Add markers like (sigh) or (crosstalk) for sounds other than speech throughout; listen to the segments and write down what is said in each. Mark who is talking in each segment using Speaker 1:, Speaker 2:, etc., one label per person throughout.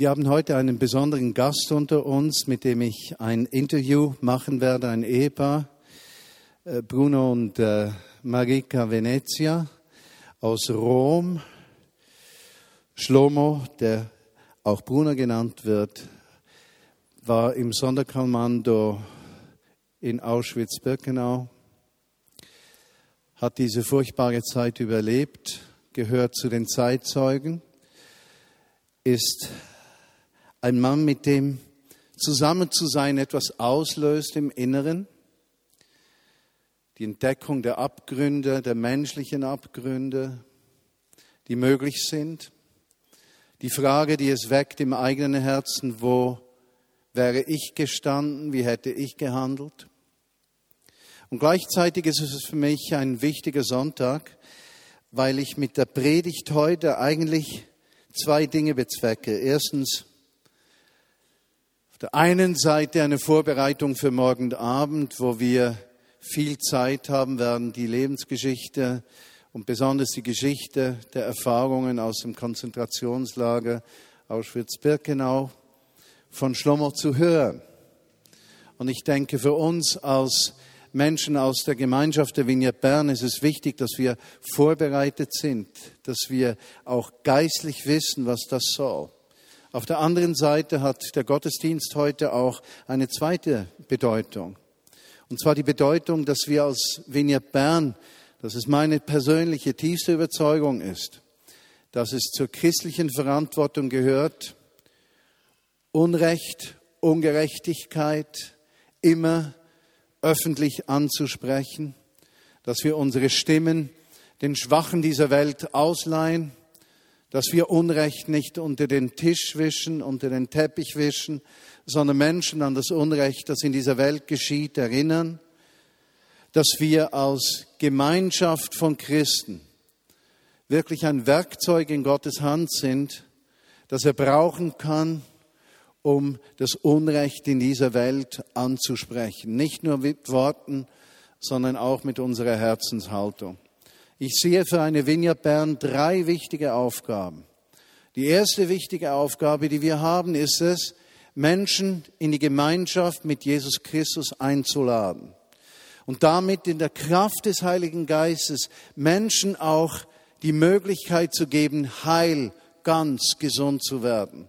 Speaker 1: Wir haben heute einen besonderen Gast unter uns, mit dem ich ein Interview machen werde, ein Ehepaar, äh, Bruno und äh, Marika Venezia aus Rom. Schlomo, der auch Bruno genannt wird, war im Sonderkommando in Auschwitz-Birkenau, hat diese furchtbare Zeit überlebt, gehört zu den Zeitzeugen, ist ein Mann, mit dem zusammen zu sein etwas auslöst im Inneren. Die Entdeckung der Abgründe, der menschlichen Abgründe, die möglich sind. Die Frage, die es weckt im eigenen Herzen, wo wäre ich gestanden, wie hätte ich gehandelt? Und gleichzeitig ist es für mich ein wichtiger Sonntag, weil ich mit der Predigt heute eigentlich zwei Dinge bezwecke. Erstens, auf der einen Seite eine Vorbereitung für morgen Abend, wo wir viel Zeit haben werden, die Lebensgeschichte und besonders die Geschichte der Erfahrungen aus dem Konzentrationslager Auschwitz-Birkenau von Schlomo zu hören. Und ich denke, für uns als Menschen aus der Gemeinschaft der Vignette Bern ist es wichtig, dass wir vorbereitet sind, dass wir auch geistlich wissen, was das soll. Auf der anderen Seite hat der Gottesdienst heute auch eine zweite Bedeutung. Und zwar die Bedeutung, dass wir als Vignette Bern, dass es meine persönliche tiefste Überzeugung ist, dass es zur christlichen Verantwortung gehört, Unrecht, Ungerechtigkeit immer öffentlich anzusprechen, dass wir unsere Stimmen den Schwachen dieser Welt ausleihen, dass wir Unrecht nicht unter den Tisch wischen, unter den Teppich wischen, sondern Menschen an das Unrecht, das in dieser Welt geschieht, erinnern, dass wir als Gemeinschaft von Christen wirklich ein Werkzeug in Gottes Hand sind, das er brauchen kann, um das Unrecht in dieser Welt anzusprechen. Nicht nur mit Worten, sondern auch mit unserer Herzenshaltung. Ich sehe für eine Vineyard Bern drei wichtige Aufgaben. Die erste wichtige Aufgabe, die wir haben, ist es, Menschen in die Gemeinschaft mit Jesus Christus einzuladen. Und damit in der Kraft des Heiligen Geistes Menschen auch die Möglichkeit zu geben, heil, ganz gesund zu werden.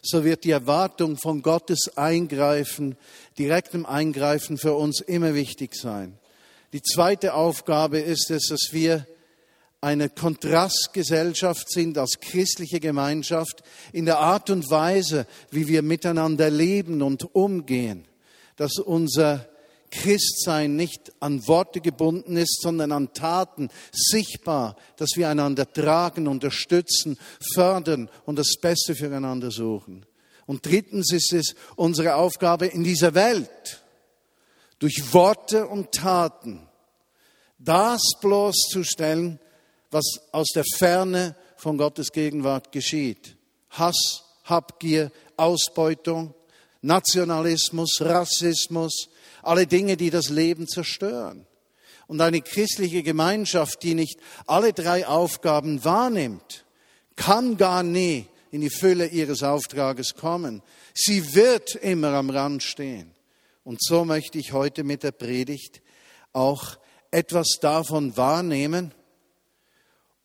Speaker 1: So wird die Erwartung von Gottes Eingreifen, direktem Eingreifen für uns immer wichtig sein. Die zweite Aufgabe ist es, dass wir eine Kontrastgesellschaft sind als christliche Gemeinschaft in der Art und Weise, wie wir miteinander leben und umgehen, dass unser Christsein nicht an Worte gebunden ist, sondern an Taten sichtbar, dass wir einander tragen, unterstützen, fördern und das Beste füreinander suchen. Und drittens ist es unsere Aufgabe in dieser Welt, durch Worte und Taten das bloßzustellen, was aus der Ferne von Gottes Gegenwart geschieht. Hass, Habgier, Ausbeutung, Nationalismus, Rassismus, alle Dinge, die das Leben zerstören. Und eine christliche Gemeinschaft, die nicht alle drei Aufgaben wahrnimmt, kann gar nie in die Fülle ihres Auftrages kommen. Sie wird immer am Rand stehen. Und so möchte ich heute mit der Predigt auch etwas davon wahrnehmen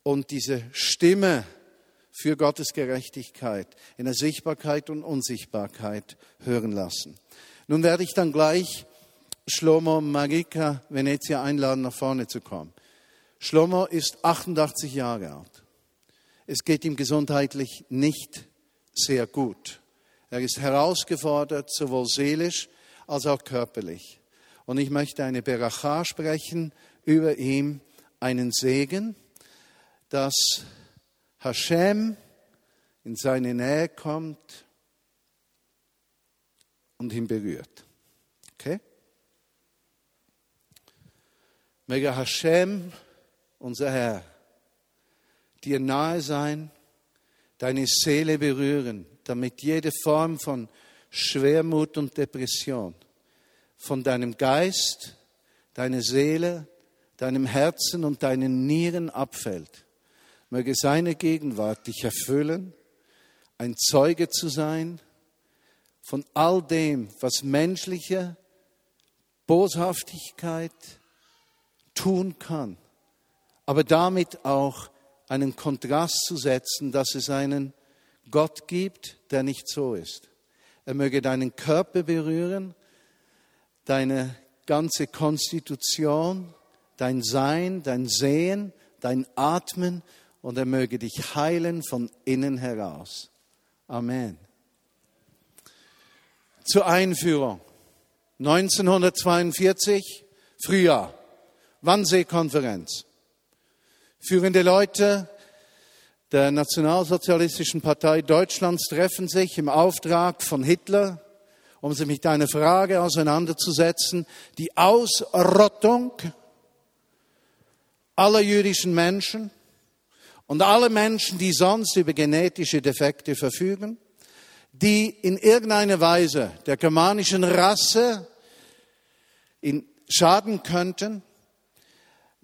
Speaker 1: und diese Stimme für Gottes Gerechtigkeit in der Sichtbarkeit und Unsichtbarkeit hören lassen. Nun werde ich dann gleich Shlomo Magika Venezia einladen, nach vorne zu kommen. Shlomo ist 88 Jahre alt. Es geht ihm gesundheitlich nicht sehr gut. Er ist herausgefordert, sowohl seelisch als auch körperlich. Und ich möchte eine Beracha sprechen über ihm, einen Segen, dass Hashem in seine Nähe kommt und ihn berührt. Okay? Möge Hashem, unser Herr, dir nahe sein, deine Seele berühren, damit jede Form von Schwermut und Depression von deinem Geist, deiner Seele, deinem Herzen und deinen Nieren abfällt. Möge seine Gegenwart dich erfüllen, ein Zeuge zu sein von all dem, was menschliche Boshaftigkeit tun kann, aber damit auch einen Kontrast zu setzen, dass es einen Gott gibt, der nicht so ist. Er möge deinen Körper berühren, deine ganze Konstitution, dein Sein, dein Sehen, dein Atmen und er möge dich heilen von innen heraus. Amen. Zur Einführung. 1942, Frühjahr, Wannsee-Konferenz. Führende Leute der Nationalsozialistischen Partei Deutschlands treffen sich im Auftrag von Hitler, um sich mit einer Frage auseinanderzusetzen, die Ausrottung aller jüdischen Menschen und alle Menschen, die sonst über genetische Defekte verfügen, die in irgendeiner Weise der germanischen Rasse in schaden könnten.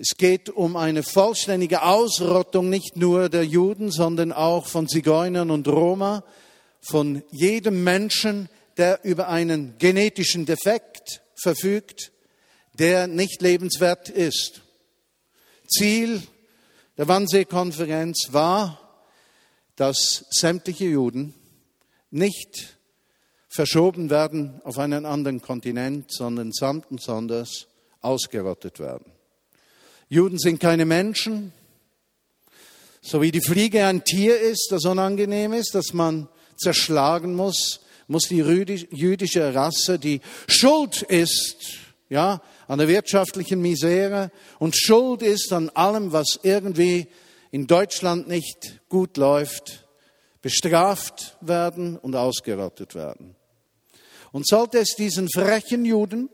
Speaker 1: Es geht um eine vollständige Ausrottung nicht nur der Juden, sondern auch von Zigeunern und Roma, von jedem Menschen, der über einen genetischen Defekt verfügt, der nicht lebenswert ist. Ziel der Wannsee-Konferenz war, dass sämtliche Juden nicht verschoben werden auf einen anderen Kontinent, sondern samt und sonders ausgerottet werden. Juden sind keine Menschen, so wie die Fliege ein Tier ist, das unangenehm ist, das man zerschlagen muss, muss die jüdische Rasse, die schuld ist, ja, an der wirtschaftlichen Misere und schuld ist an allem, was irgendwie in Deutschland nicht gut läuft, bestraft werden und ausgerottet werden. Und sollte es diesen frechen Juden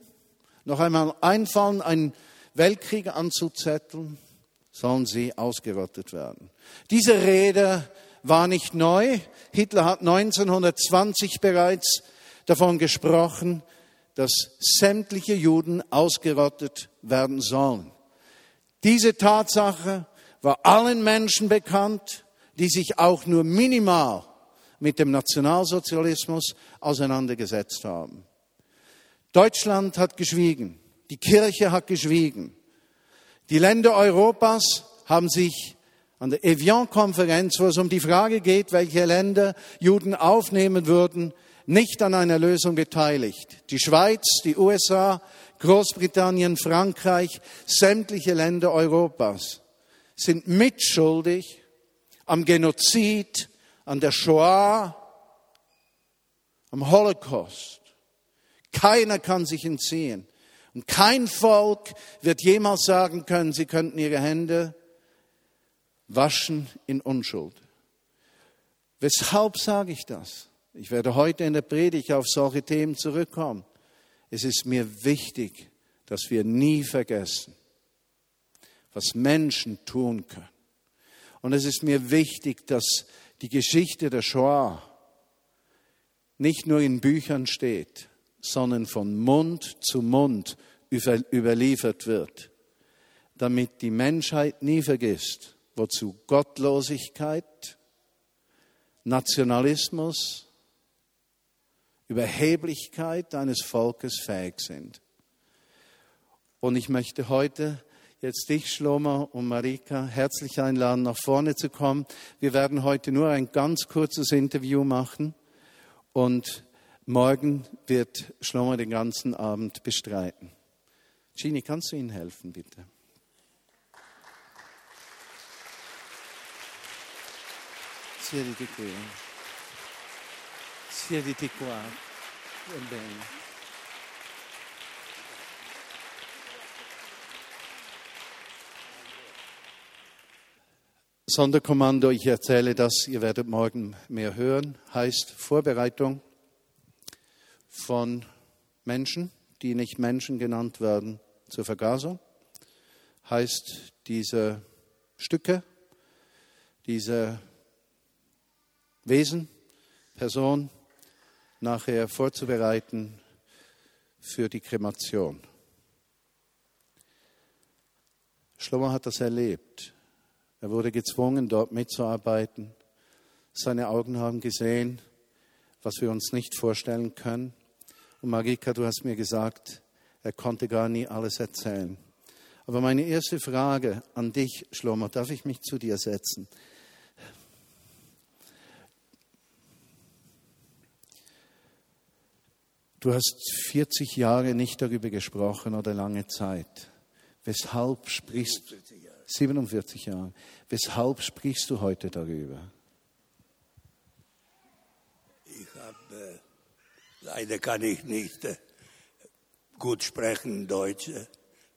Speaker 1: noch einmal einfallen, einen Weltkrieg anzuzetteln, sollen sie ausgerottet werden. Diese Rede war nicht neu. Hitler hat 1920 bereits davon gesprochen, dass sämtliche Juden ausgerottet werden sollen. Diese Tatsache war allen Menschen bekannt, die sich auch nur minimal mit dem Nationalsozialismus auseinandergesetzt haben. Deutschland hat geschwiegen, die Kirche hat geschwiegen. Die Länder Europas haben sich an der Evian-Konferenz, wo es um die Frage geht, welche Länder Juden aufnehmen würden, nicht an einer Lösung beteiligt. Die Schweiz, die USA, Großbritannien, Frankreich, sämtliche Länder Europas sind mitschuldig am Genozid, an der Shoah, am Holocaust. Keiner kann sich entziehen. Und kein Volk wird jemals sagen können, sie könnten ihre Hände waschen in Unschuld. Weshalb sage ich das? Ich werde heute in der Predigt auf solche Themen zurückkommen. Es ist mir wichtig, dass wir nie vergessen, was Menschen tun können. Und es ist mir wichtig, dass die Geschichte der Shoah nicht nur in Büchern steht, sondern von Mund zu Mund überliefert wird, damit die Menschheit nie vergisst, wozu Gottlosigkeit, Nationalismus, Überheblichkeit eines Volkes fähig sind. Und ich möchte heute jetzt dich, Schlomo und Marika, herzlich einladen, nach vorne zu kommen. Wir werden heute nur ein ganz kurzes Interview machen und morgen wird Schlomo den ganzen Abend bestreiten. Gini, kannst du Ihnen helfen, bitte? Siediti qui. Siediti qua. Ebbene. Sonderkommando, ich erzähle das, ihr werdet morgen mehr hören, heißt Vorbereitung von Menschen, die nicht Menschen genannt werden, zur Vergasung, heißt diese Stücke, diese Wesen, Person nachher vorzubereiten für die Kremation. Schlomo hat das erlebt. Er wurde gezwungen, dort mitzuarbeiten. Seine Augen haben gesehen, was wir uns nicht vorstellen können. Und Marika, du hast mir gesagt, er konnte gar nie alles erzählen. Aber meine erste Frage an dich, Schlomo, darf ich mich zu dir setzen? Du hast 40 Jahre nicht darüber gesprochen oder lange Zeit. Weshalb sprichst du 47 Jahre. Weshalb sprichst du heute darüber?
Speaker 2: Ich habe äh, leider kann ich nicht äh, gut sprechen Deutsch.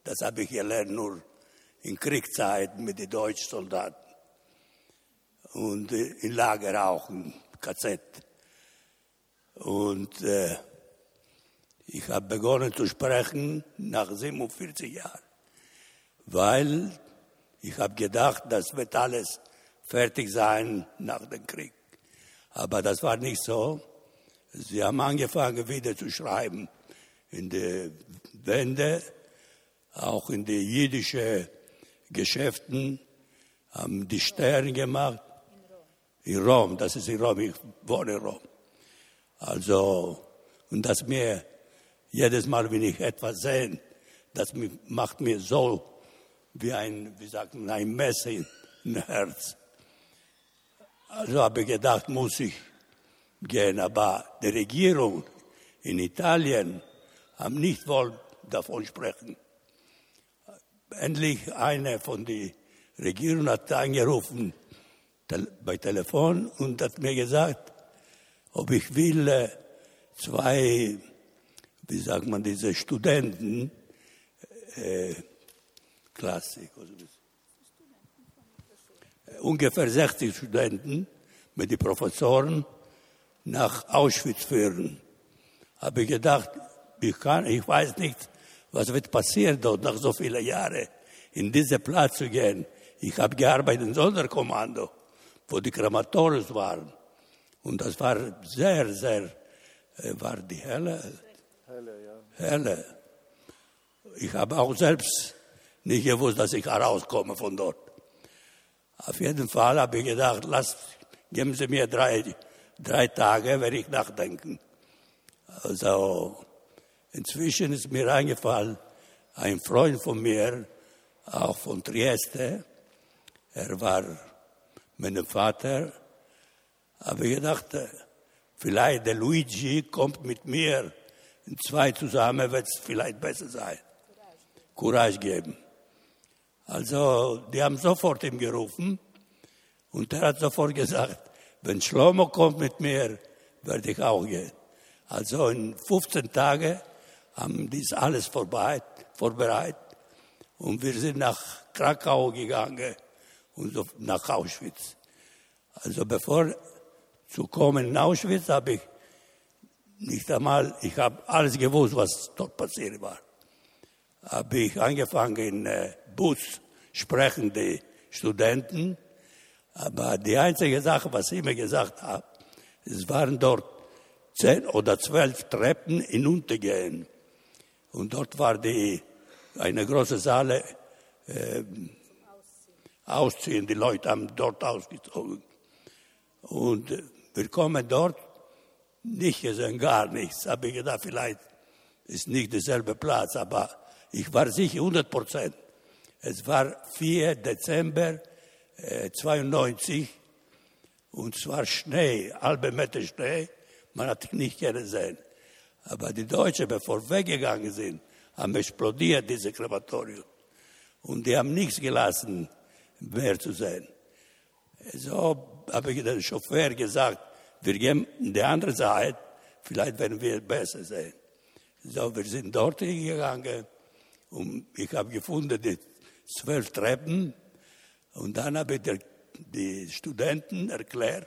Speaker 2: Das habe ich gelernt nur in Kriegszeiten mit den deutschen Soldaten und äh, im Lager auch im KZ. Und äh, ich habe begonnen zu sprechen nach 47 Jahren, weil ich habe gedacht, das wird alles fertig sein nach dem Krieg. Aber das war nicht so. Sie haben angefangen wieder zu schreiben in die Wände, auch in die jüdischen Geschäften, haben die Sterne gemacht. In Rom, das ist in Rom, ich wohne in Rom. Also, und das mir jedes Mal, wenn ich etwas sehe, das macht mir so wie ein, wie sagt man, ein Messer im Herz. Also habe ich gedacht, muss ich gehen. Aber die Regierung in Italien haben nicht wohl davon sprechen. Endlich eine von der Regierung hat angerufen bei Telefon und hat mir gesagt, ob ich will äh, zwei wie sagt man, diese Studenten, äh, Klassik, ungefähr 60 Studenten mit den Professoren nach Auschwitz führen. Habe ich gedacht, ich, kann, ich weiß nicht, was wird passieren dort nach so vielen Jahren, in diesen Platz zu gehen. Ich habe gearbeitet im Sonderkommando, wo die Krematoriums waren. Und das war sehr, sehr, äh, war die Hölle Hölle, ja. Hölle. Ich habe auch selbst nicht gewusst, dass ich herauskomme von dort. Auf jeden Fall habe ich gedacht, lass, geben Sie mir drei, drei Tage, werde ich nachdenken. Also, inzwischen ist mir eingefallen, ein Freund von mir, auch von Trieste, er war mit dem Vater, habe ich gedacht, vielleicht der Luigi kommt mit mir in zwei zusammen wird es vielleicht besser sein. Courage geben. Also, die haben sofort ihm gerufen und er hat sofort gesagt, wenn Schlomo kommt mit mir, werde ich auch gehen. Also in 15 Tagen haben dies alles vorbereitet und wir sind nach Krakau gegangen und nach Auschwitz. Also bevor zu kommen in Auschwitz habe ich nicht einmal, ich habe alles gewusst, was dort passiert war. Habe ich angefangen in äh, Bus sprechen die Studenten, aber die einzige Sache, was ich mir gesagt habe, es waren dort zehn oder zwölf Treppen hinuntergehen. Und dort war die, eine große Saale äh, ausziehen. Die Leute haben dort ausgezogen. Und äh, wir kommen dort nicht gesehen, gar nichts. Habe ich gedacht, vielleicht ist nicht derselbe Platz, aber ich war sicher 100 Prozent. Es war 4 Dezember 92 und es war Schnee, halbe Meter Schnee. Man hat nicht gesehen. Aber die Deutschen, bevor weggegangen sind, haben explodiert, diese Krematorium. Und die haben nichts gelassen, mehr zu sehen. So habe ich dem Chauffeur gesagt, wir gehen in die andere Seite, vielleicht werden wir besser sehen. So, wir sind dort hingegangen und ich habe gefunden die zwölf Treppen und dann habe ich der, die Studenten erklärt,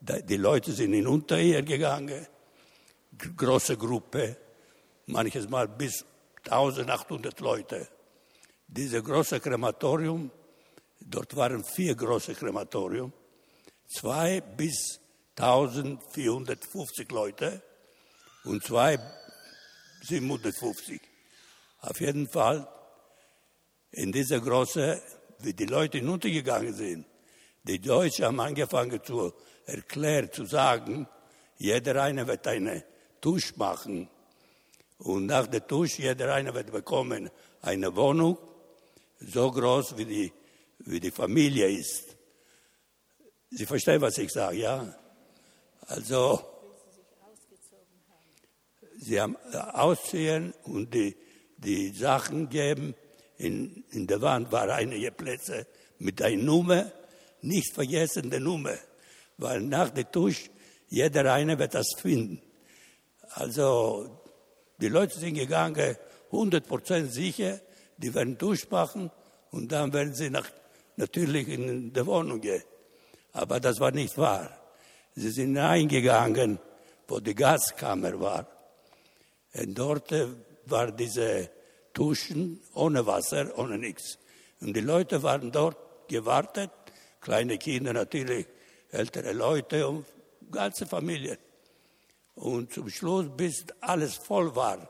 Speaker 2: die Leute sind hinunter hier gegangen, große Gruppe, manches Mal bis 1800 Leute. Diese große Krematorium, dort waren vier große Krematorium, zwei bis 1450 Leute und zwei 750. Auf jeden Fall in dieser großen, wie die Leute hinuntergegangen sind, die Deutschen haben angefangen zu erklärt zu sagen, jeder eine wird eine Tusch machen. Und nach der Tusch, jeder eine wird bekommen eine Wohnung, so groß wie die, wie die Familie ist. Sie verstehen, was ich sage, ja? Also, sie haben ausziehen und die, die Sachen geben. In, in der Wand waren einige Plätze mit einer Nummer, nicht vergessen die Nummer, weil nach der Tusch jeder eine wird das finden. Also die Leute sind gegangen, 100% sicher, die werden Tusch machen und dann werden sie nach, natürlich in die Wohnung gehen. Aber das war nicht wahr. Sie sind reingegangen, wo die Gaskammer war. Und dort war diese Duschen ohne Wasser, ohne nichts. Und die Leute waren dort gewartet, kleine Kinder natürlich, ältere Leute und ganze Familie. Und zum Schluss, bis alles voll war,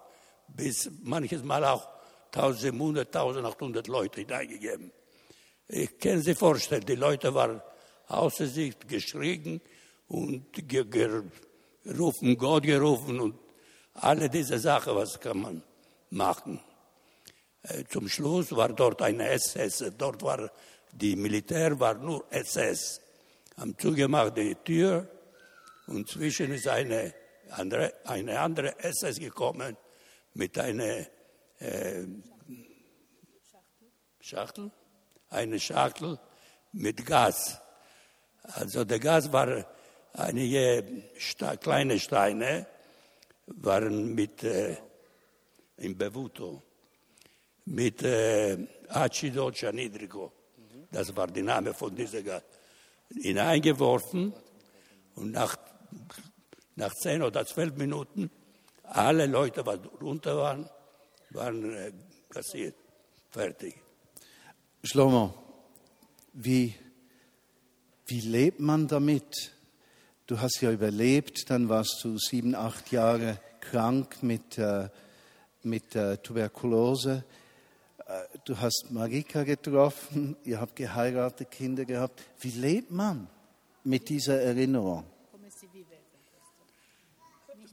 Speaker 2: bis manches Mal auch 1700, 1800 Leute hineingegeben. Ich kann sich vorstellen, die Leute waren außer sich geschrien und gerufen, Gott gerufen und alle diese Sachen, was kann man machen. Äh, zum Schluss war dort eine SS, dort war die Militär war nur SS. Haben zugemacht die Tür und zwischen ist eine andere, eine andere SS gekommen mit einer äh, Schachtel, eine Schachtel mit Gas. Also der Gas war einige kleine Steine, waren mit äh, im Bevuto mit äh, Acido Cianidrico. Das war der Name von dieser Gas. Hineingeworfen und nach, nach zehn oder zwölf Minuten alle Leute, die runter waren, waren äh, kassiert, fertig.
Speaker 1: Schlomo, wie, wie lebt man damit? Du hast ja überlebt, dann warst du sieben, acht Jahre krank mit, äh, mit äh, Tuberkulose. Du hast Marika getroffen, ihr habt geheiratet, Kinder gehabt. Wie lebt man mit dieser Erinnerung?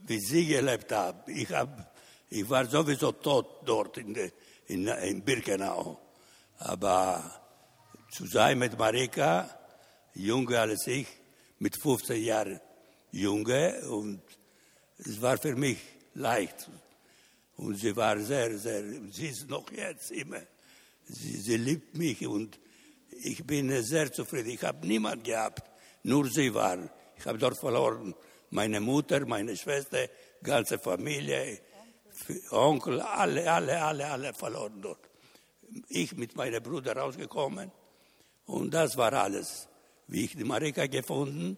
Speaker 2: Wie sie gelebt haben. Ich, hab, ich war sowieso tot dort in, de, in, in Birkenau. Aber zu sein mit Marika, jünger als ich, mit 15 Jahren Junge und es war für mich leicht. Und sie war sehr, sehr, sie ist noch jetzt immer, sie, sie liebt mich und ich bin sehr zufrieden. Ich habe niemand gehabt, nur sie war. Ich habe dort verloren meine Mutter, meine Schwester, ganze Familie, Onkel, alle, alle, alle, alle verloren dort. Ich mit meinem Bruder rausgekommen und das war alles wie ich die Marika gefunden.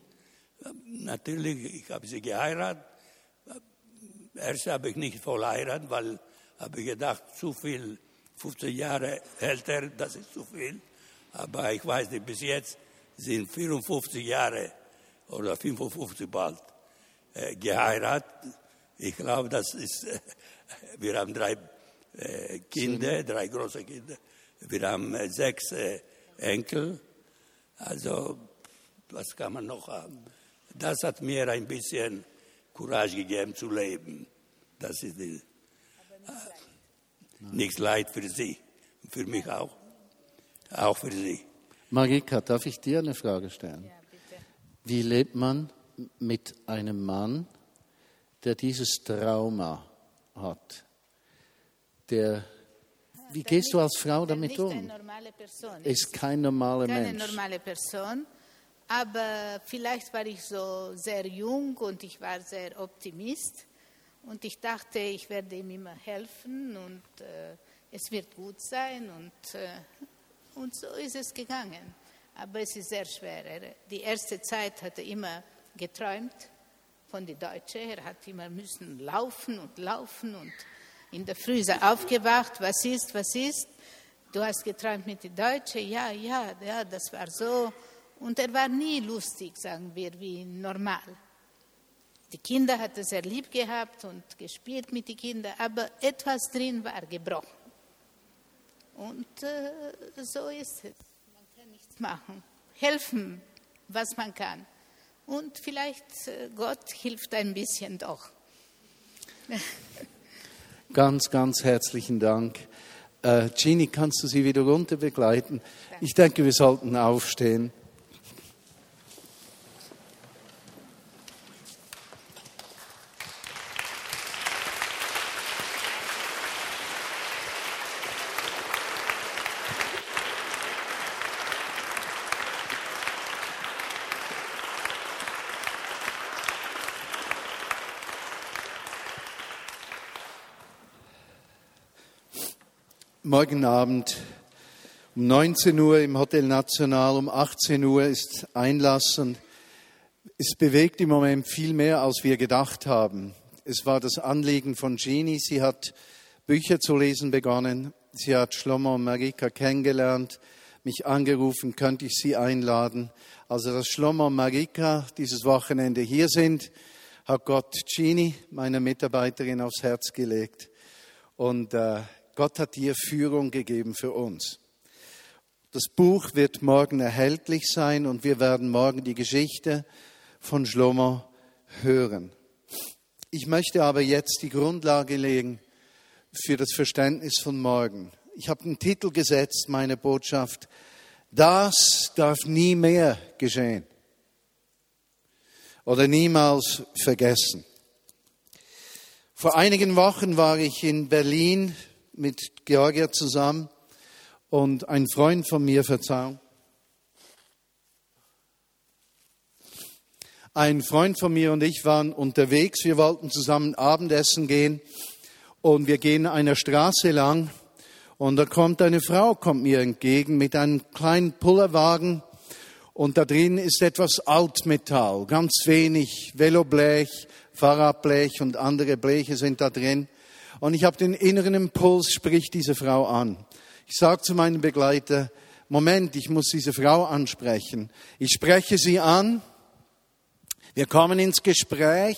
Speaker 2: Natürlich, ich habe sie geheiratet. Erst habe ich nicht voll heiratet, weil habe ich gedacht, zu viel, 15 Jahre älter, das ist zu viel. Aber ich weiß nicht, bis jetzt sind 54 Jahre oder 55 bald äh, geheiratet. Ich glaube, das ist, äh, wir haben drei äh, Kinder, drei große Kinder. Wir haben äh, sechs äh, Enkel. Also, was kann man noch haben? Das hat mir ein bisschen Courage gegeben zu leben. Das ist die, äh, nichts Leid für Sie, für mich auch, auch für Sie.
Speaker 1: Marika, darf ich dir eine Frage stellen? Ja, Wie lebt man mit einem Mann, der dieses Trauma hat, der wie gehst du als Frau damit um? Person ist, ist kein normaler keine Mensch.
Speaker 3: Keine normale Person. Aber vielleicht war ich so sehr jung und ich war sehr optimist. Und ich dachte, ich werde ihm immer helfen und äh, es wird gut sein. Und, äh, und so ist es gegangen. Aber es ist sehr schwer. Die erste Zeit hat er immer geträumt von den Deutschen. Er hat immer müssen laufen und laufen und in der Früh ist er aufgewacht, was ist, was ist? Du hast geträumt mit den Deutschen? Ja, ja, ja, das war so. Und er war nie lustig, sagen wir, wie normal. Die Kinder hat er sehr lieb gehabt und gespielt mit den Kindern, aber etwas drin war gebrochen. Und äh, so ist es. Man kann nichts machen. Helfen, was man kann. und vielleicht äh, Gott hilft ein bisschen doch. (laughs)
Speaker 1: Ganz, ganz herzlichen Dank. Äh, Gini, kannst du sie wieder runter begleiten? Ich denke, wir sollten aufstehen. Morgen Abend um 19 Uhr im Hotel National, um 18 Uhr ist Einlass und es bewegt im Moment viel mehr, als wir gedacht haben. Es war das Anliegen von Jeannie. Sie hat Bücher zu lesen begonnen. Sie hat Shlomo und Marika kennengelernt, mich angerufen, könnte ich sie einladen. Also, dass Shlomo und Marika dieses Wochenende hier sind, hat Gott Jeannie, meine Mitarbeiterin, aufs Herz gelegt. Und äh, Gott hat dir Führung gegeben für uns. Das Buch wird morgen erhältlich sein und wir werden morgen die Geschichte von Schlomo hören. Ich möchte aber jetzt die Grundlage legen für das Verständnis von morgen. Ich habe den Titel gesetzt, meine Botschaft, das darf nie mehr geschehen oder niemals vergessen. Vor einigen Wochen war ich in Berlin mit Georgia zusammen und ein Freund von mir, Verzeihung, ein Freund von mir und ich waren unterwegs. Wir wollten zusammen Abendessen gehen und wir gehen einer Straße lang und da kommt eine Frau, kommt mir entgegen mit einem kleinen Pullerwagen und da drin ist etwas Altmetall, ganz wenig Veloblech, Fahrradblech und andere Bleche sind da drin. Und ich habe den inneren Impuls, spricht diese Frau an. Ich sage zu meinem Begleiter, Moment, ich muss diese Frau ansprechen. Ich spreche sie an. Wir kommen ins Gespräch.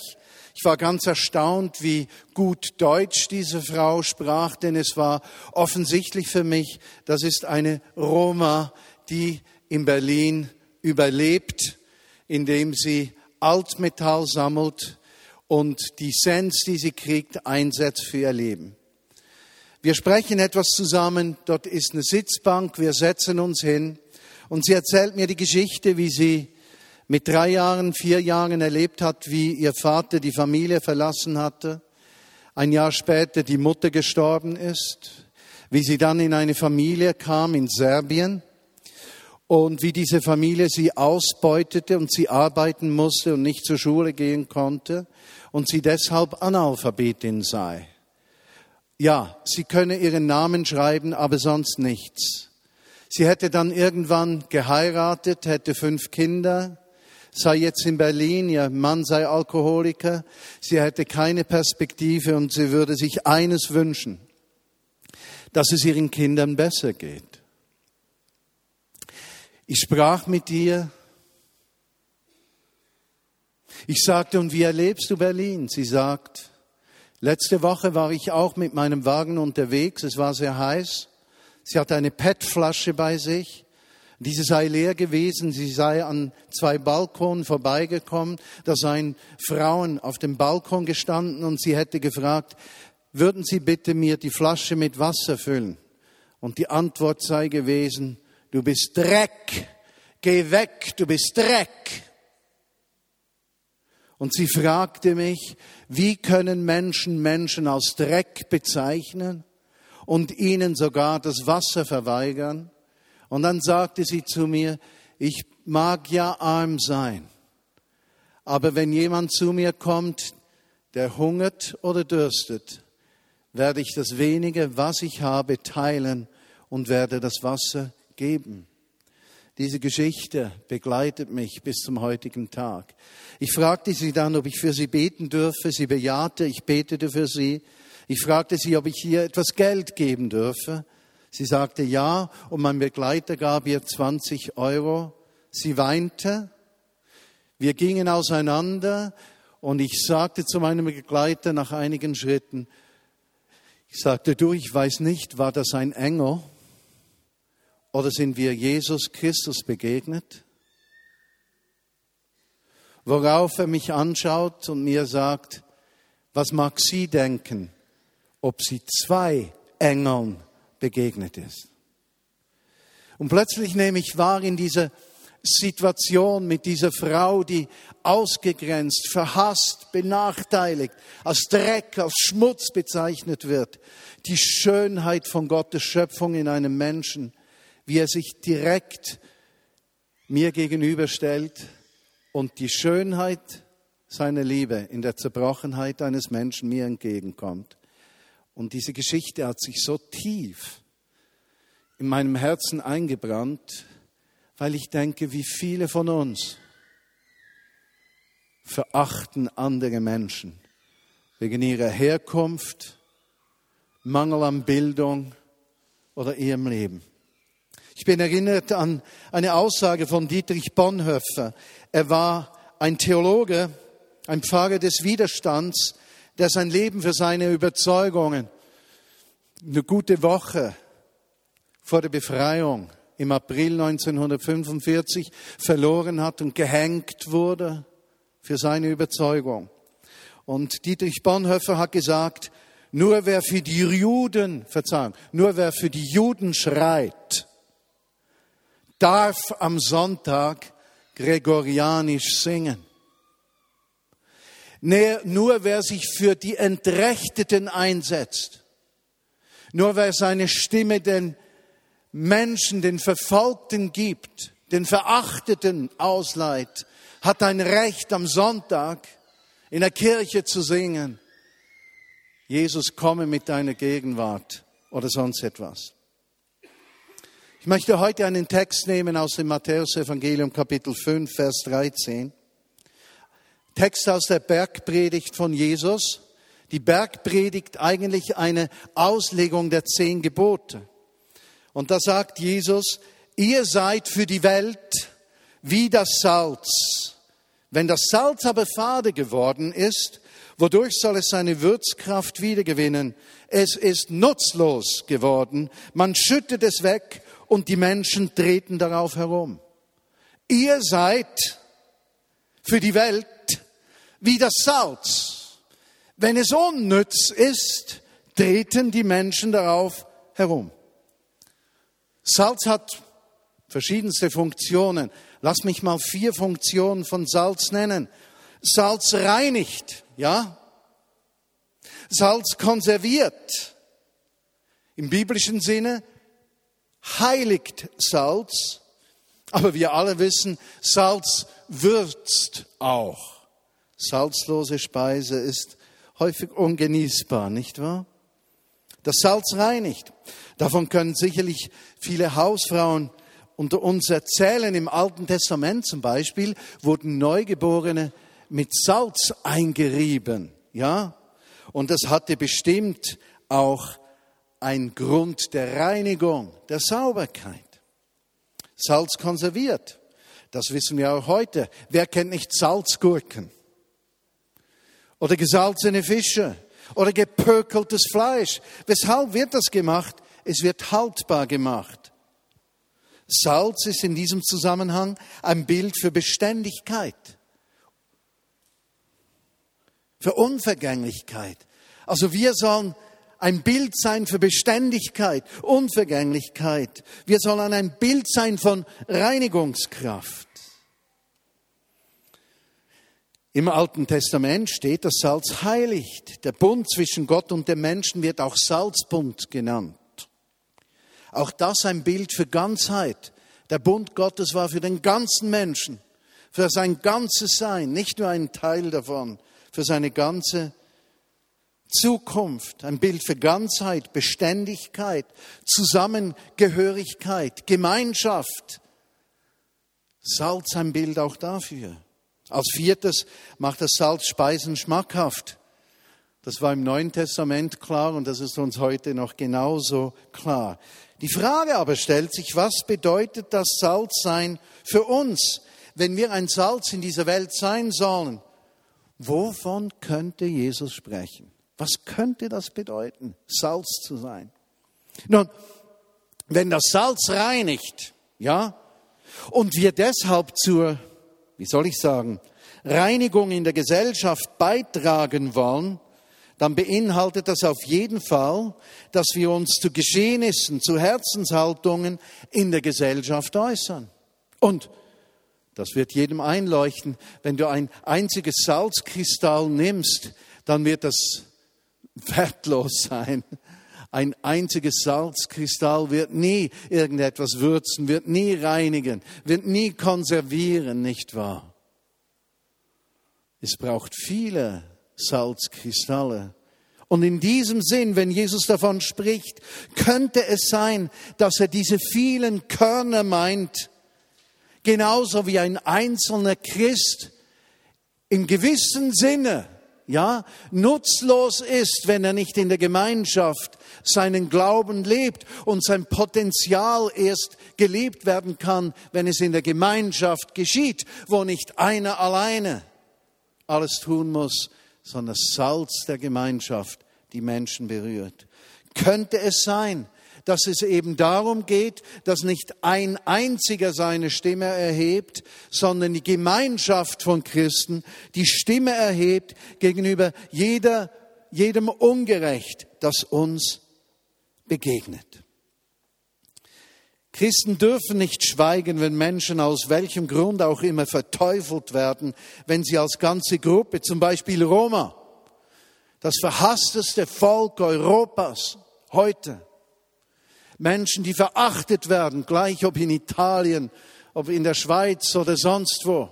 Speaker 1: Ich war ganz erstaunt, wie gut Deutsch diese Frau sprach, denn es war offensichtlich für mich, das ist eine Roma, die in Berlin überlebt, indem sie Altmetall sammelt und die Sens, die sie kriegt, einsetzt für ihr Leben. Wir sprechen etwas zusammen, dort ist eine Sitzbank, wir setzen uns hin. Und sie erzählt mir die Geschichte, wie sie mit drei Jahren, vier Jahren erlebt hat, wie ihr Vater die Familie verlassen hatte, ein Jahr später die Mutter gestorben ist, wie sie dann in eine Familie kam in Serbien und wie diese Familie sie ausbeutete und sie arbeiten musste und nicht zur Schule gehen konnte und sie deshalb Analphabetin sei. Ja, sie könne ihren Namen schreiben, aber sonst nichts. Sie hätte dann irgendwann geheiratet, hätte fünf Kinder, sei jetzt in Berlin, ihr Mann sei Alkoholiker, sie hätte keine Perspektive und sie würde sich eines wünschen, dass es ihren Kindern besser geht. Ich sprach mit ihr, ich sagte, und wie erlebst du Berlin? Sie sagt, letzte Woche war ich auch mit meinem Wagen unterwegs, es war sehr heiß. Sie hatte eine PET-Flasche bei sich. Diese sei leer gewesen, sie sei an zwei Balkonen vorbeigekommen, da seien Frauen auf dem Balkon gestanden und sie hätte gefragt, würden Sie bitte mir die Flasche mit Wasser füllen? Und die Antwort sei gewesen, du bist Dreck, geh weg, du bist Dreck. Und sie fragte mich, wie können Menschen Menschen als Dreck bezeichnen und ihnen sogar das Wasser verweigern? Und dann sagte sie zu mir, ich mag ja arm sein, aber wenn jemand zu mir kommt, der hungert oder dürstet, werde ich das wenige, was ich habe, teilen und werde das Wasser geben. Diese Geschichte begleitet mich bis zum heutigen Tag. Ich fragte sie dann, ob ich für sie beten dürfe. Sie bejahte, ich betete für sie. Ich fragte sie, ob ich ihr etwas Geld geben dürfe. Sie sagte ja und mein Begleiter gab ihr 20 Euro. Sie weinte. Wir gingen auseinander und ich sagte zu meinem Begleiter nach einigen Schritten, ich sagte, du, ich weiß nicht, war das ein Engel? Oder sind wir Jesus Christus begegnet? worauf er mich anschaut und mir sagt, was mag sie denken, ob sie zwei Engeln begegnet ist. Und plötzlich nehme ich wahr in dieser Situation mit dieser Frau, die ausgegrenzt, verhasst, benachteiligt, als Dreck, als Schmutz bezeichnet wird, die Schönheit von Gottes Schöpfung in einem Menschen, wie er sich direkt mir gegenüberstellt und die Schönheit seiner Liebe in der Zerbrochenheit eines Menschen mir entgegenkommt. Und diese Geschichte hat sich so tief in meinem Herzen eingebrannt, weil ich denke, wie viele von uns verachten andere Menschen wegen ihrer Herkunft, Mangel an Bildung oder ihrem Leben. Ich bin erinnert an eine Aussage von Dietrich Bonhoeffer. Er war ein Theologe, ein Pfarrer des Widerstands, der sein Leben für seine Überzeugungen eine gute Woche vor der Befreiung im April 1945 verloren hat und gehängt wurde für seine Überzeugung. Und Dietrich Bonhoeffer hat gesagt, nur wer für die Juden, Verzeihung, nur wer für die Juden schreit, darf am Sonntag gregorianisch singen. Nur wer sich für die Entrechteten einsetzt, nur wer seine Stimme den Menschen, den Verfolgten gibt, den Verachteten ausleiht, hat ein Recht am Sonntag in der Kirche zu singen. Jesus komme mit deiner Gegenwart oder sonst etwas. Ich möchte heute einen Text nehmen aus dem Matthäusevangelium Kapitel 5, Vers 13. Text aus der Bergpredigt von Jesus. Die Bergpredigt eigentlich eine Auslegung der zehn Gebote. Und da sagt Jesus, ihr seid für die Welt wie das Salz. Wenn das Salz aber fade geworden ist, wodurch soll es seine Würzkraft wiedergewinnen? Es ist nutzlos geworden. Man schüttet es weg und die Menschen treten darauf herum. Ihr seid für die Welt wie das Salz. Wenn es unnütz ist, treten die Menschen darauf herum. Salz hat verschiedenste Funktionen. Lass mich mal vier Funktionen von Salz nennen. Salz reinigt, ja? Salz konserviert. Im biblischen Sinne heiligt Salz, aber wir alle wissen, Salz würzt auch. Salzlose Speise ist häufig ungenießbar, nicht wahr? Das Salz reinigt. Davon können sicherlich viele Hausfrauen unter uns erzählen. Im Alten Testament zum Beispiel wurden Neugeborene mit Salz eingerieben, ja? Und das hatte bestimmt auch ein Grund der Reinigung, der Sauberkeit. Salz konserviert. Das wissen wir auch heute. Wer kennt nicht Salzgurken? Oder gesalzene Fische? Oder gepökeltes Fleisch? Weshalb wird das gemacht? Es wird haltbar gemacht. Salz ist in diesem Zusammenhang ein Bild für Beständigkeit, für Unvergänglichkeit. Also wir sollen ein Bild sein für Beständigkeit, Unvergänglichkeit. Wir sollen ein Bild sein von Reinigungskraft. Im Alten Testament steht, dass Salz heiligt. Der Bund zwischen Gott und dem Menschen wird auch Salzbund genannt. Auch das ein Bild für Ganzheit. Der Bund Gottes war für den ganzen Menschen, für sein ganzes Sein, nicht nur ein Teil davon, für seine ganze Zukunft, ein Bild für Ganzheit, Beständigkeit, Zusammengehörigkeit, Gemeinschaft. Salz ein Bild auch dafür. Als viertes macht das Salz Speisen schmackhaft. Das war im Neuen Testament klar und das ist uns heute noch genauso klar. Die Frage aber stellt sich, was bedeutet das Salzsein für uns, wenn wir ein Salz in dieser Welt sein sollen? Wovon könnte Jesus sprechen? Was könnte das bedeuten, Salz zu sein? Nun, wenn das Salz reinigt, ja, und wir deshalb zur, wie soll ich sagen, Reinigung in der Gesellschaft beitragen wollen, dann beinhaltet das auf jeden Fall, dass wir uns zu Geschehnissen, zu Herzenshaltungen in der Gesellschaft äußern. Und das wird jedem einleuchten. Wenn du ein einziges Salzkristall nimmst, dann wird das wertlos sein. Ein einziges Salzkristall wird nie irgendetwas würzen, wird nie reinigen, wird nie konservieren, nicht wahr? Es braucht viele Salzkristalle. Und in diesem Sinn, wenn Jesus davon spricht, könnte es sein, dass er diese vielen Körner meint, genauso wie ein einzelner Christ im gewissen Sinne, ja, nutzlos ist, wenn er nicht in der Gemeinschaft seinen Glauben lebt und sein Potenzial erst gelebt werden kann, wenn es in der Gemeinschaft geschieht, wo nicht einer alleine alles tun muss, sondern das Salz der Gemeinschaft die Menschen berührt. Könnte es sein, dass es eben darum geht, dass nicht ein einziger seine Stimme erhebt, sondern die Gemeinschaft von Christen die Stimme erhebt gegenüber jeder, jedem Ungerecht, das uns begegnet. Christen dürfen nicht schweigen, wenn Menschen aus welchem Grund auch immer verteufelt werden, wenn sie als ganze Gruppe, zum Beispiel Roma, das verhassteste Volk Europas heute, Menschen, die verachtet werden, gleich ob in Italien, ob in der Schweiz oder sonst wo.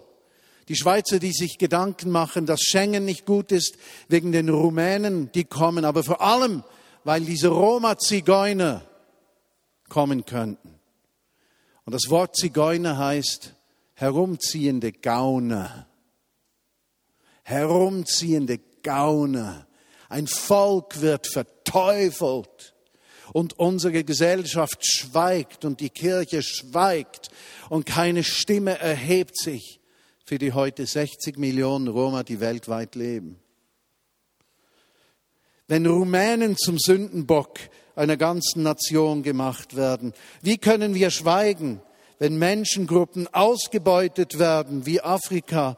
Speaker 1: Die Schweizer, die sich Gedanken machen, dass Schengen nicht gut ist wegen den Rumänen, die kommen, aber vor allem, weil diese Roma-Zigeuner kommen könnten. Und das Wort Zigeuner heißt herumziehende Gauner. Herumziehende Gauner. Ein Volk wird verteufelt und unsere Gesellschaft schweigt und die Kirche schweigt und keine Stimme erhebt sich für die heute 60 Millionen Roma, die weltweit leben. Wenn Rumänen zum Sündenbock einer ganzen Nation gemacht werden? Wie können wir schweigen, wenn Menschengruppen ausgebeutet werden wie Afrika?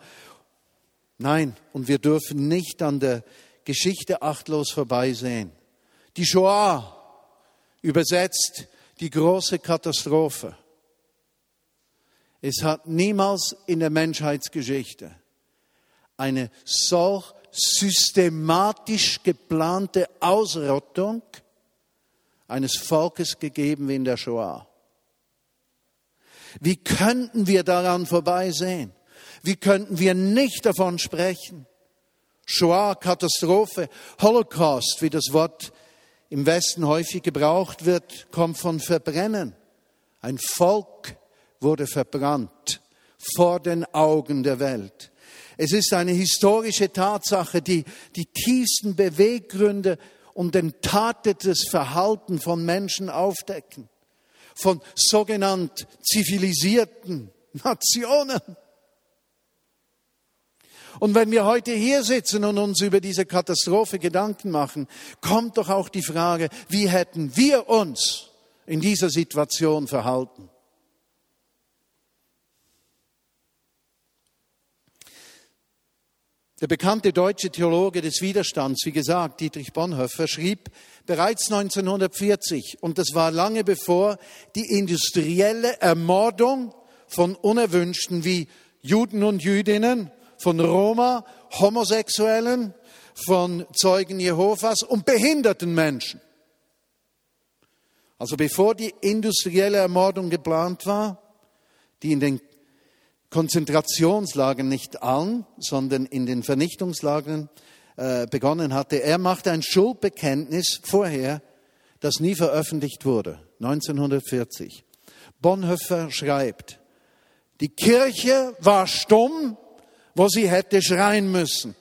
Speaker 1: Nein, und wir dürfen nicht an der Geschichte achtlos vorbeisehen. Die Shoah übersetzt die große Katastrophe. Es hat niemals in der Menschheitsgeschichte eine solch systematisch geplante Ausrottung eines Volkes gegeben wie in der Shoah. Wie könnten wir daran vorbeisehen? Wie könnten wir nicht davon sprechen? Shoah, Katastrophe, Holocaust, wie das Wort im Westen häufig gebraucht wird, kommt von Verbrennen. Ein Volk wurde verbrannt vor den Augen der Welt. Es ist eine historische Tatsache, die die tiefsten Beweggründe und enttatetes Verhalten von Menschen aufdecken, von sogenannt zivilisierten Nationen. Und wenn wir heute hier sitzen und uns über diese Katastrophe Gedanken machen, kommt doch auch die Frage, wie hätten wir uns in dieser Situation verhalten? Der bekannte deutsche Theologe des Widerstands, wie gesagt, Dietrich Bonhoeffer, schrieb bereits 1940, und das war lange bevor die industrielle Ermordung von Unerwünschten wie Juden und Jüdinnen, von Roma, Homosexuellen, von Zeugen Jehovas und behinderten Menschen. Also bevor die industrielle Ermordung geplant war, die in den Konzentrationslagern nicht allen, sondern in den Vernichtungslagern äh, begonnen hatte. Er machte ein Schuldbekenntnis vorher, das nie veröffentlicht wurde, 1940. Bonhoeffer schreibt, die Kirche war stumm, wo sie hätte schreien müssen.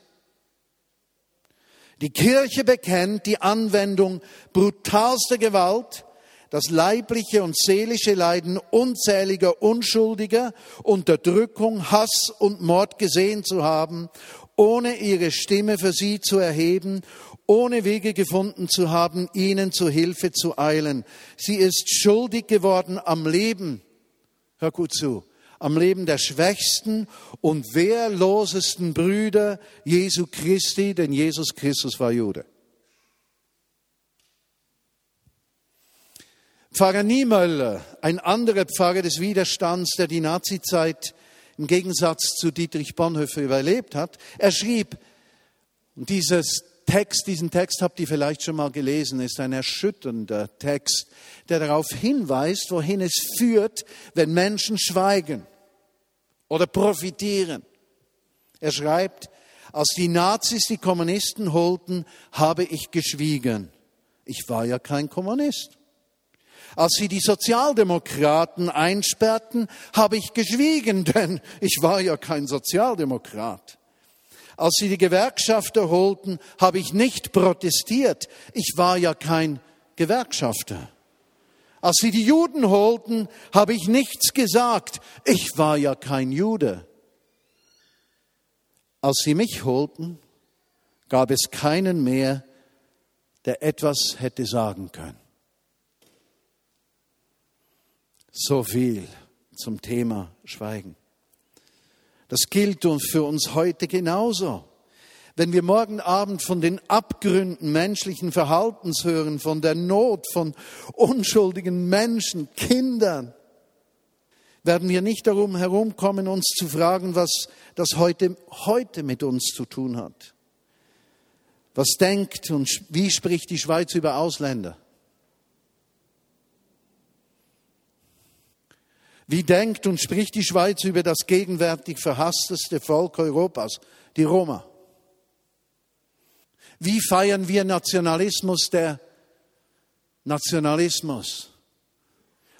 Speaker 1: Die Kirche bekennt die Anwendung brutalster Gewalt das leibliche und seelische Leiden unzähliger Unschuldiger, Unterdrückung, Hass und Mord gesehen zu haben, ohne ihre Stimme für sie zu erheben, ohne Wege gefunden zu haben, ihnen zu Hilfe zu eilen. Sie ist schuldig geworden am Leben, hör gut zu, am Leben der schwächsten und wehrlosesten Brüder Jesu Christi, denn Jesus Christus war Jude. Pfarrer Niemöller, ein anderer Pfarrer des Widerstands, der die Nazizeit im Gegensatz zu Dietrich Bonhoeffer überlebt hat, er schrieb, und dieses Text, diesen Text habt ihr vielleicht schon mal gelesen, ist ein erschütternder Text, der darauf hinweist, wohin es führt, wenn Menschen schweigen oder profitieren. Er schreibt, als die Nazis die Kommunisten holten, habe ich geschwiegen. Ich war ja kein Kommunist. Als sie die Sozialdemokraten einsperrten, habe ich geschwiegen, (laughs) denn ich war ja kein Sozialdemokrat. Als sie die Gewerkschafter holten, habe ich nicht protestiert. Ich war ja kein Gewerkschafter. Als sie die Juden holten, habe ich nichts gesagt. Ich war ja kein Jude. Als sie mich holten, gab es keinen mehr, der etwas hätte sagen können. So viel zum Thema Schweigen. Das gilt für uns heute genauso. Wenn wir morgen Abend von den Abgründen menschlichen Verhaltens hören, von der Not von unschuldigen Menschen, Kindern, werden wir nicht darum herumkommen, uns zu fragen, was das heute, heute mit uns zu tun hat. Was denkt und wie spricht die Schweiz über Ausländer? Wie denkt und spricht die Schweiz über das gegenwärtig verhassteste Volk Europas, die Roma? Wie feiern wir Nationalismus, der Nationalismus?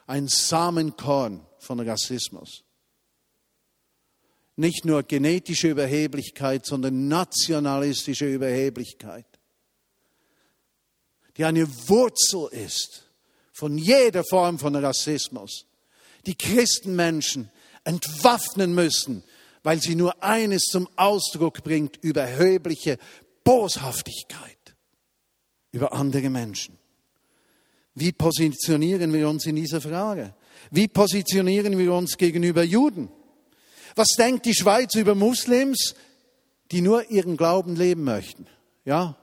Speaker 1: Ein Samenkorn von Rassismus. Nicht nur genetische Überheblichkeit, sondern nationalistische Überheblichkeit, die eine Wurzel ist von jeder Form von Rassismus die Christenmenschen entwaffnen müssen, weil sie nur eines zum Ausdruck bringt, überhebliche Boshaftigkeit über andere Menschen. Wie positionieren wir uns in dieser Frage? Wie positionieren wir uns gegenüber Juden? Was denkt die Schweiz über Muslims, die nur ihren Glauben leben möchten? Ja,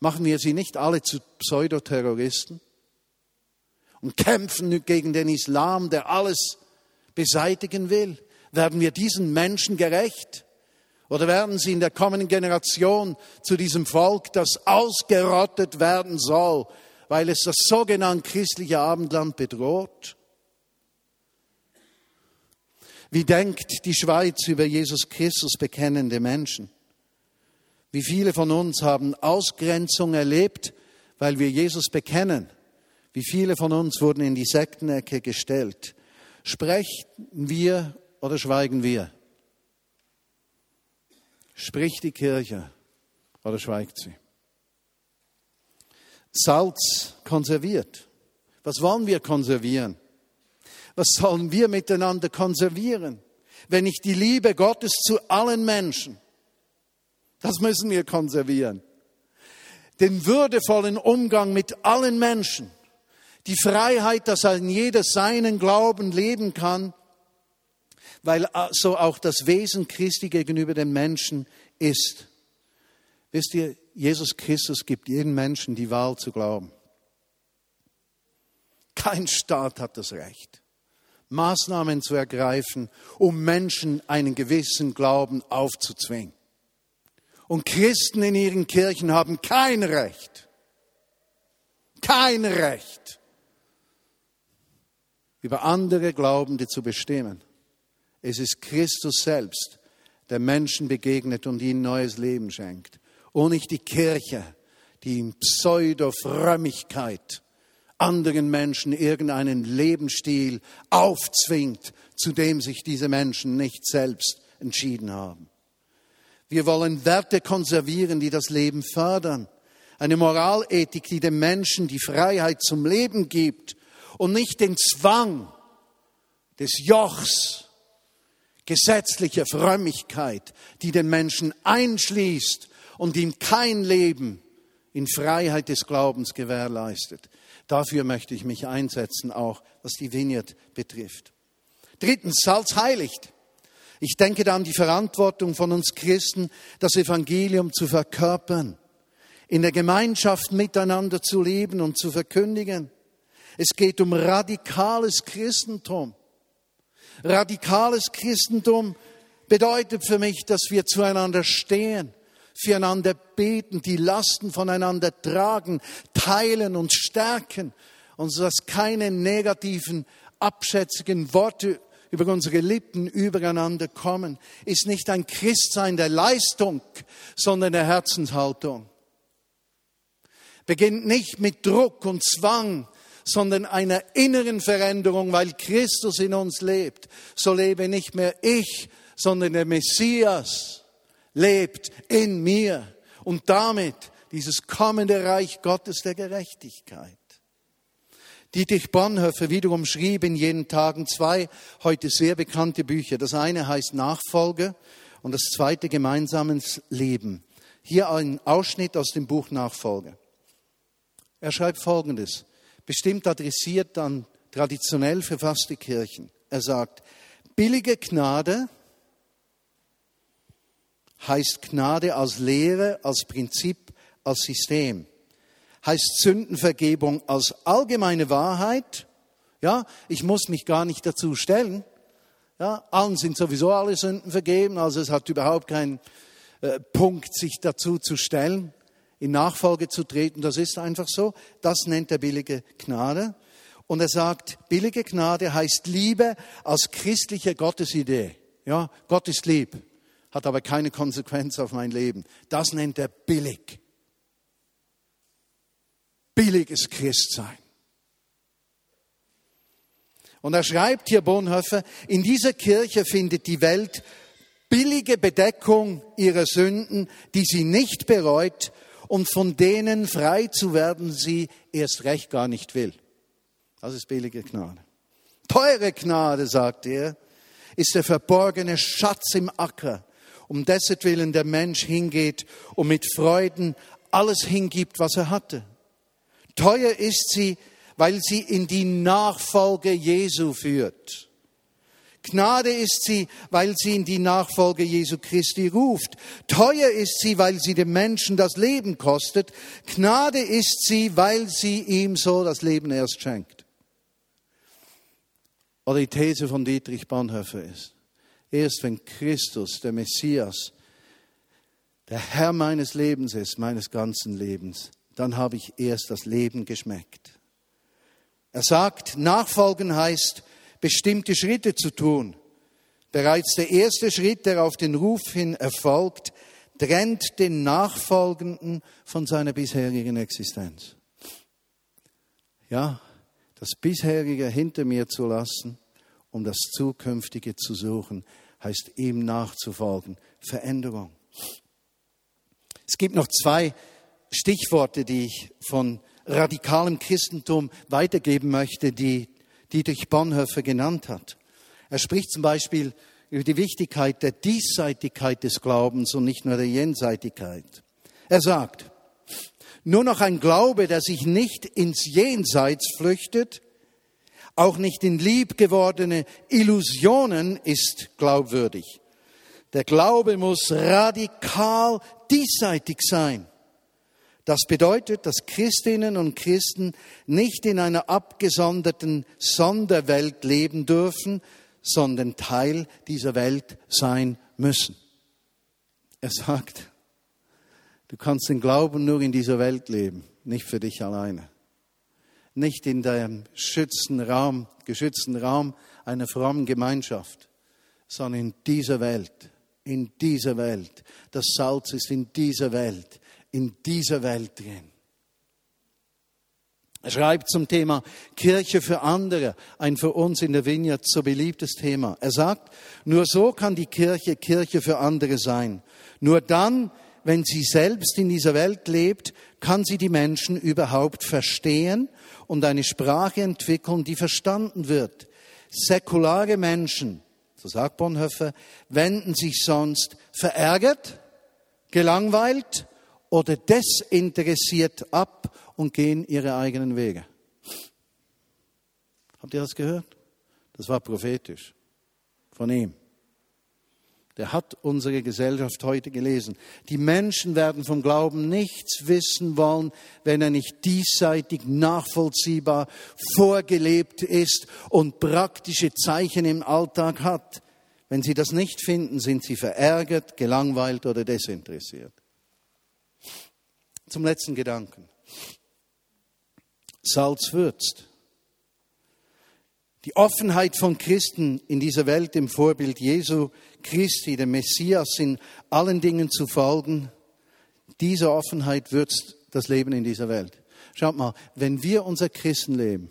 Speaker 1: machen wir sie nicht alle zu Pseudoterroristen? Und kämpfen gegen den Islam, der alles beseitigen will? Werden wir diesen Menschen gerecht? Oder werden sie in der kommenden Generation zu diesem Volk, das ausgerottet werden soll, weil es das sogenannte christliche Abendland bedroht? Wie denkt die Schweiz über Jesus Christus bekennende Menschen? Wie viele von uns haben Ausgrenzung erlebt, weil wir Jesus bekennen? Wie viele von uns wurden in die Sektenecke gestellt? Sprechen wir oder schweigen wir? Spricht die Kirche oder schweigt sie? Salz konserviert. Was wollen wir konservieren? Was sollen wir miteinander konservieren? Wenn nicht die Liebe Gottes zu allen Menschen. Das müssen wir konservieren. Den würdevollen Umgang mit allen Menschen die Freiheit, dass ein jeder seinen Glauben leben kann, weil so auch das Wesen Christi gegenüber den Menschen ist. Wisst ihr, Jesus Christus gibt jedem Menschen die Wahl zu glauben. Kein Staat hat das Recht, Maßnahmen zu ergreifen, um Menschen einen gewissen Glauben aufzuzwingen. Und Christen in ihren Kirchen haben kein Recht, kein Recht, über andere Glaubende zu bestimmen. Es ist Christus selbst, der Menschen begegnet und ihnen neues Leben schenkt. Und nicht die Kirche, die in Pseudo-Frömmigkeit anderen Menschen irgendeinen Lebensstil aufzwingt, zu dem sich diese Menschen nicht selbst entschieden haben. Wir wollen Werte konservieren, die das Leben fördern. Eine Moralethik, die dem Menschen die Freiheit zum Leben gibt und nicht den Zwang des Jochs gesetzlicher Frömmigkeit, die den Menschen einschließt und ihm kein Leben in Freiheit des Glaubens gewährleistet. Dafür möchte ich mich einsetzen, auch was die Vineyard betrifft. Drittens, Salz heiligt. Ich denke da an die Verantwortung von uns Christen, das Evangelium zu verkörpern, in der Gemeinschaft miteinander zu leben und zu verkündigen. Es geht um radikales Christentum. Radikales Christentum bedeutet für mich, dass wir zueinander stehen, füreinander beten, die Lasten voneinander tragen, teilen und stärken und dass keine negativen, abschätzigen Worte über unsere Lippen übereinander kommen, ist nicht ein Christsein der Leistung, sondern der Herzenshaltung. Beginnt nicht mit Druck und Zwang, sondern einer inneren Veränderung, weil Christus in uns lebt. So lebe nicht mehr ich, sondern der Messias lebt in mir und damit dieses kommende Reich Gottes der Gerechtigkeit. Dietrich Bonhoeffer wiederum schrieb in jenen Tagen zwei heute sehr bekannte Bücher. Das eine heißt Nachfolge und das zweite Gemeinsames Leben. Hier ein Ausschnitt aus dem Buch Nachfolge. Er schreibt Folgendes, bestimmt adressiert an traditionell verfasste Kirchen. Er sagt, billige Gnade heißt Gnade als Lehre, als Prinzip, als System heißt Sündenvergebung als allgemeine Wahrheit. Ja, ich muss mich gar nicht dazu stellen. Ja, allen sind sowieso alle Sünden vergeben, also es hat überhaupt keinen äh, Punkt, sich dazu zu stellen, in Nachfolge zu treten. Das ist einfach so. Das nennt er billige Gnade. Und er sagt, billige Gnade heißt Liebe als christliche Gottesidee. Ja, Gott ist lieb, hat aber keine Konsequenz auf mein Leben. Das nennt er billig billiges Christsein. Und er schreibt hier Bonhoeffer, in dieser Kirche findet die Welt billige Bedeckung ihrer Sünden, die sie nicht bereut und von denen frei zu werden sie erst recht gar nicht will. Das ist billige Gnade. Teure Gnade, sagt er, ist der verborgene Schatz im Acker, um dessen Willen der Mensch hingeht und mit Freuden alles hingibt, was er hatte. Teuer ist sie, weil sie in die Nachfolge Jesu führt. Gnade ist sie, weil sie in die Nachfolge Jesu Christi ruft. Teuer ist sie, weil sie dem Menschen das Leben kostet. Gnade ist sie, weil sie ihm so das Leben erst schenkt. Oder die These von Dietrich Bonhoeffer ist, erst wenn Christus, der Messias, der Herr meines Lebens ist, meines ganzen Lebens, dann habe ich erst das Leben geschmeckt. Er sagt, nachfolgen heißt, bestimmte Schritte zu tun. Bereits der erste Schritt, der auf den Ruf hin erfolgt, trennt den Nachfolgenden von seiner bisherigen Existenz. Ja, das bisherige hinter mir zu lassen, um das zukünftige zu suchen, heißt ihm nachzufolgen. Veränderung. Es gibt noch zwei Stichworte, die ich von radikalem Christentum weitergeben möchte, die Dietrich Bonhoeffer genannt hat. Er spricht zum Beispiel über die Wichtigkeit der Diesseitigkeit des Glaubens und nicht nur der Jenseitigkeit. Er sagt, nur noch ein Glaube, der sich nicht ins Jenseits flüchtet, auch nicht in liebgewordene Illusionen, ist glaubwürdig. Der Glaube muss radikal diesseitig sein. Das bedeutet, dass Christinnen und Christen nicht in einer abgesonderten Sonderwelt leben dürfen, sondern Teil dieser Welt sein müssen. Er sagt, du kannst den Glauben nur in dieser Welt leben, nicht für dich alleine. Nicht in deinem schützten Raum, geschützten Raum einer frommen Gemeinschaft, sondern in dieser Welt, in dieser Welt. Das Salz ist in dieser Welt in dieser Welt drin. Er schreibt zum Thema Kirche für andere, ein für uns in der Vineyard so beliebtes Thema. Er sagt, nur so kann die Kirche Kirche für andere sein. Nur dann, wenn sie selbst in dieser Welt lebt, kann sie die Menschen überhaupt verstehen und eine Sprache entwickeln, die verstanden wird. Säkulare Menschen, so sagt Bonhoeffer, wenden sich sonst verärgert, gelangweilt oder desinteressiert ab und gehen ihre eigenen Wege. Habt ihr das gehört? Das war prophetisch. von ihm. Der hat unsere Gesellschaft heute gelesen. Die Menschen werden vom Glauben nichts wissen wollen, wenn er nicht diesseitig nachvollziehbar vorgelebt ist und praktische Zeichen im Alltag hat. Wenn sie das nicht finden, sind sie verärgert, gelangweilt oder desinteressiert. Zum letzten Gedanken. Salz würzt. Die Offenheit von Christen in dieser Welt im Vorbild Jesu Christi, dem Messias, in allen Dingen zu folgen, diese Offenheit würzt das Leben in dieser Welt. Schaut mal, wenn wir unser Christenleben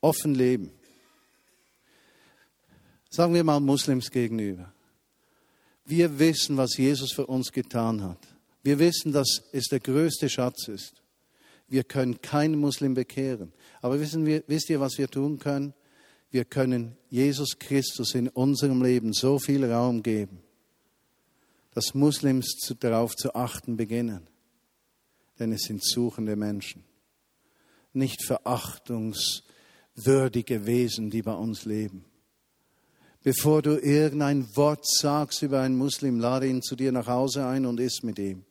Speaker 1: offen leben, sagen wir mal Muslims gegenüber, wir wissen, was Jesus für uns getan hat. Wir wissen, dass es der größte Schatz ist. Wir können keinen Muslim bekehren. Aber wissen wir, wisst ihr, was wir tun können? wir können Jesus Christus in unserem Leben so viel Raum geben, dass Muslims darauf zu achten beginnen. Denn es sind suchende Menschen, nicht verachtungswürdige Wesen, die bei uns leben. Bevor du irgendein Wort sagst über einen Muslim, lade ihn zu dir nach Hause ein und iss mit ihm.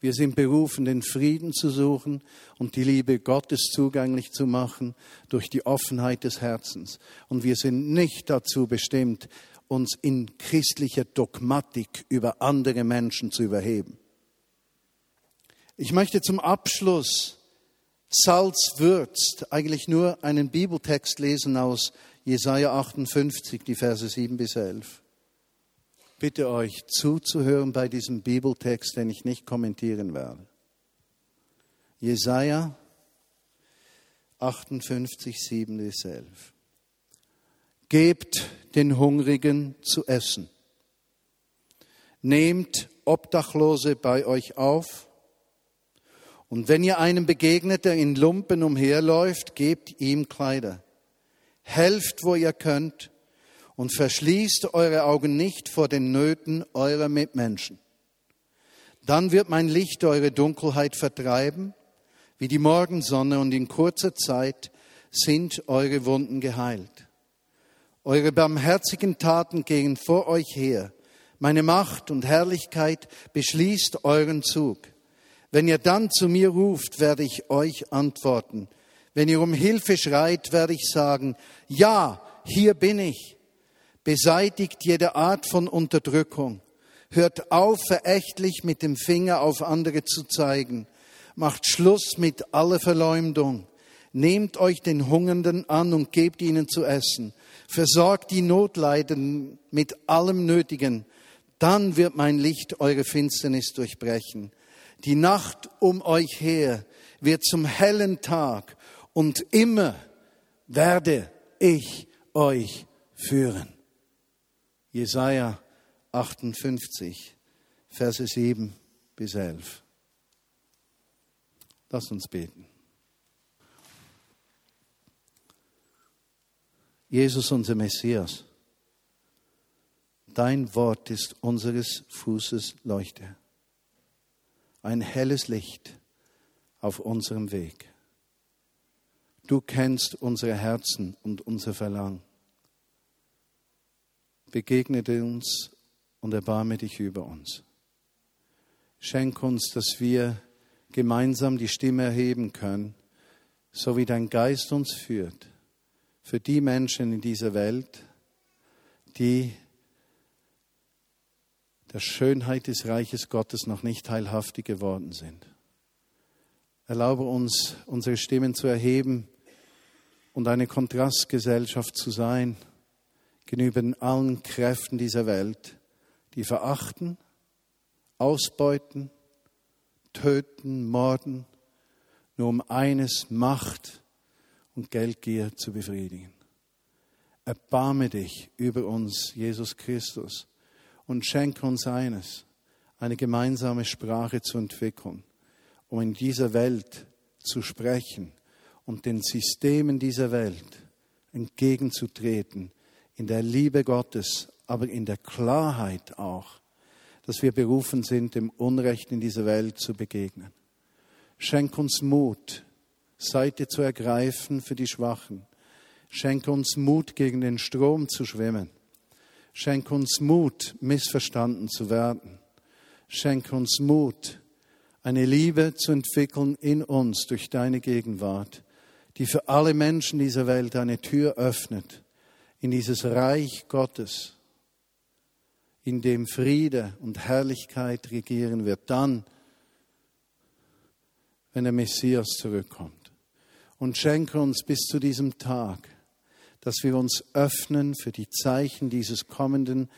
Speaker 1: Wir sind berufen, den Frieden zu suchen und die Liebe Gottes zugänglich zu machen durch die Offenheit des Herzens. Und wir sind nicht dazu bestimmt, uns in christlicher Dogmatik über andere Menschen zu überheben. Ich möchte zum Abschluss Salz würzt eigentlich nur einen Bibeltext lesen aus Jesaja 58, die Verse 7 bis 11 bitte euch zuzuhören bei diesem Bibeltext, den ich nicht kommentieren werde. Jesaja 58, 7 bis 11. Gebt den Hungrigen zu essen. Nehmt Obdachlose bei euch auf. Und wenn ihr einem begegnet, der in Lumpen umherläuft, gebt ihm Kleider. Helft, wo ihr könnt und verschließt eure Augen nicht vor den Nöten eurer Mitmenschen. Dann wird mein Licht eure Dunkelheit vertreiben, wie die Morgensonne, und in kurzer Zeit sind eure Wunden geheilt. Eure barmherzigen Taten gehen vor euch her. Meine Macht und Herrlichkeit beschließt euren Zug. Wenn ihr dann zu mir ruft, werde ich euch antworten. Wenn ihr um Hilfe schreit, werde ich sagen, ja, hier bin ich beseitigt jede Art von Unterdrückung, hört auf, verächtlich mit dem Finger auf andere zu zeigen, macht Schluss mit aller Verleumdung, nehmt euch den Hungernden an und gebt ihnen zu essen, versorgt die Notleidenden mit allem Nötigen, dann wird mein Licht eure Finsternis durchbrechen. Die Nacht um euch her wird zum hellen Tag und immer werde ich euch führen. Jesaja 58, Verse 7 bis 11. Lass uns beten. Jesus, unser Messias, dein Wort ist unseres Fußes Leuchte, ein helles Licht auf unserem Weg. Du kennst unsere Herzen und unser Verlangen begegne uns und erbarme dich über uns. Schenk uns, dass wir gemeinsam die Stimme erheben können, so wie dein Geist uns führt, für die Menschen in dieser Welt, die der Schönheit des Reiches Gottes noch nicht teilhaftig geworden sind. Erlaube uns, unsere Stimmen zu erheben und eine Kontrastgesellschaft zu sein gegenüber allen Kräften dieser Welt, die verachten, ausbeuten, töten, morden, nur um eines Macht und Geldgier zu befriedigen. Erbarme dich über uns, Jesus Christus, und schenke uns eines, eine gemeinsame Sprache zu entwickeln, um in dieser Welt zu sprechen und den Systemen dieser Welt entgegenzutreten, in der Liebe Gottes, aber in der Klarheit auch, dass wir berufen sind, dem Unrecht in dieser Welt zu begegnen. Schenk uns Mut, Seite zu ergreifen für die Schwachen. Schenke uns Mut, gegen den Strom zu schwimmen. Schenke uns Mut, missverstanden zu werden. Schenke uns Mut, eine Liebe zu entwickeln in uns durch deine Gegenwart, die für alle Menschen dieser Welt eine Tür öffnet in dieses Reich Gottes, in dem Friede und Herrlichkeit regieren wird, dann, wenn der Messias zurückkommt. Und schenke uns bis zu diesem Tag, dass wir uns öffnen für die Zeichen dieses kommenden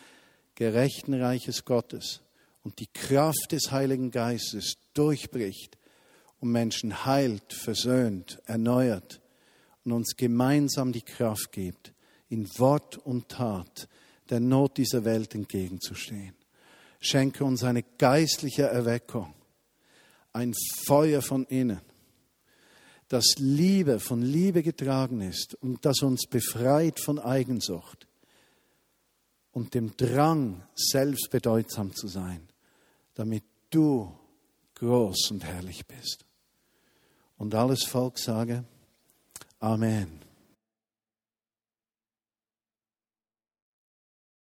Speaker 1: gerechten Reiches Gottes und die Kraft des Heiligen Geistes durchbricht und Menschen heilt, versöhnt, erneuert und uns gemeinsam die Kraft gibt, in Wort und Tat der Not dieser Welt entgegenzustehen. Schenke uns eine geistliche Erweckung, ein Feuer von innen, das Liebe von Liebe getragen ist und das uns befreit von Eigensucht und dem Drang, selbst bedeutsam zu sein, damit du groß und herrlich bist. Und alles Volk sage, Amen.